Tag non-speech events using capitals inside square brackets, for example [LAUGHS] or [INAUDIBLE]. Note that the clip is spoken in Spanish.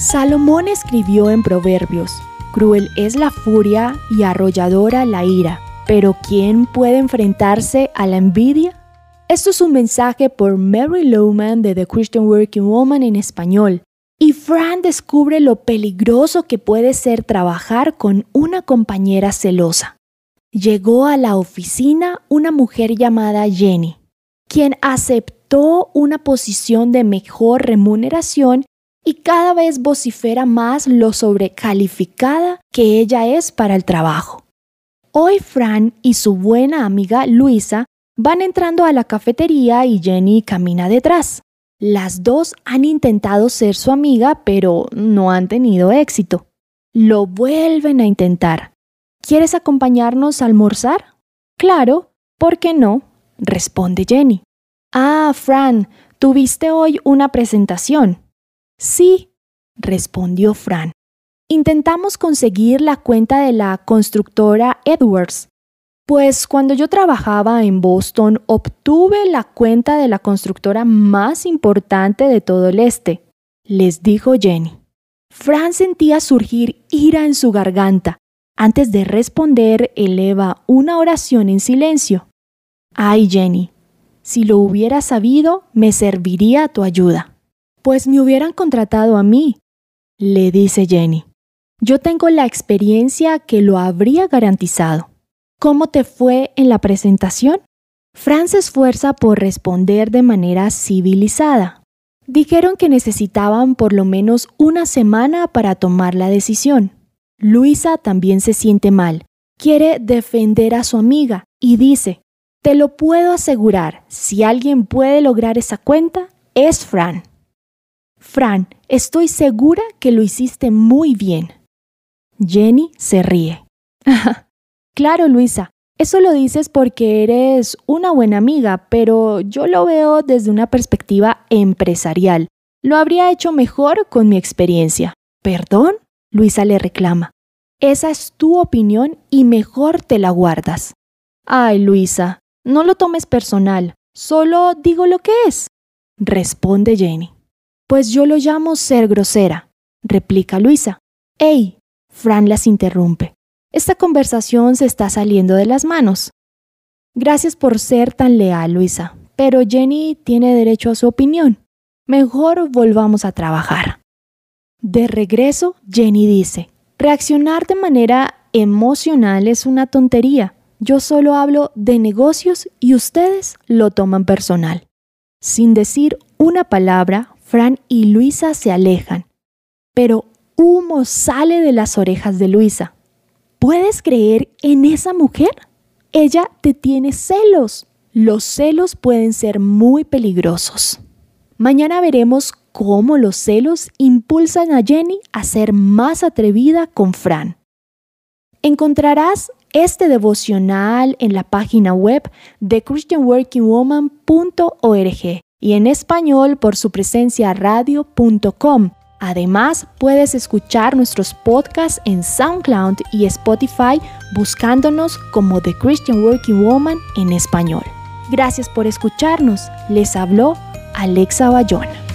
Salomón escribió en Proverbios, Cruel es la furia y arrolladora la ira, pero ¿quién puede enfrentarse a la envidia? Esto es un mensaje por Mary Lowman de The Christian Working Woman en español. Y Fran descubre lo peligroso que puede ser trabajar con una compañera celosa. Llegó a la oficina una mujer llamada Jenny, quien aceptó una posición de mejor remuneración y cada vez vocifera más lo sobrecalificada que ella es para el trabajo. Hoy Fran y su buena amiga Luisa van entrando a la cafetería y Jenny camina detrás. Las dos han intentado ser su amiga, pero no han tenido éxito. Lo vuelven a intentar. ¿Quieres acompañarnos a almorzar? Claro, ¿por qué no? responde Jenny. Ah, Fran, ¿tuviste hoy una presentación? Sí, respondió Fran. Intentamos conseguir la cuenta de la constructora Edwards. Pues cuando yo trabajaba en Boston obtuve la cuenta de la constructora más importante de todo el este, les dijo Jenny. Fran sentía surgir ira en su garganta. Antes de responder, eleva una oración en silencio. Ay, Jenny, si lo hubiera sabido, me serviría tu ayuda. Pues me hubieran contratado a mí, le dice Jenny. Yo tengo la experiencia que lo habría garantizado. ¿Cómo te fue en la presentación? Fran se esfuerza por responder de manera civilizada. Dijeron que necesitaban por lo menos una semana para tomar la decisión. Luisa también se siente mal. Quiere defender a su amiga y dice, te lo puedo asegurar, si alguien puede lograr esa cuenta, es Fran. Fran, estoy segura que lo hiciste muy bien. Jenny se ríe. [LAUGHS] claro, Luisa, eso lo dices porque eres una buena amiga, pero yo lo veo desde una perspectiva empresarial. Lo habría hecho mejor con mi experiencia. ¿Perdón? Luisa le reclama. Esa es tu opinión y mejor te la guardas. Ay, Luisa, no lo tomes personal, solo digo lo que es, responde Jenny. Pues yo lo llamo ser grosera, replica Luisa. ¡Ey! Fran las interrumpe. Esta conversación se está saliendo de las manos. Gracias por ser tan leal, Luisa, pero Jenny tiene derecho a su opinión. Mejor volvamos a trabajar. De regreso, Jenny dice, reaccionar de manera emocional es una tontería. Yo solo hablo de negocios y ustedes lo toman personal. Sin decir una palabra, Fran y Luisa se alejan, pero humo sale de las orejas de Luisa. ¿Puedes creer en esa mujer? Ella te tiene celos. Los celos pueden ser muy peligrosos. Mañana veremos cómo los celos impulsan a Jenny a ser más atrevida con Fran. Encontrarás este devocional en la página web de christianworkingwoman.org y en español por su presencia radio.com. Además, puedes escuchar nuestros podcasts en SoundCloud y Spotify buscándonos como The Christian Working Woman en español. Gracias por escucharnos. Les habló Alexa Bayona.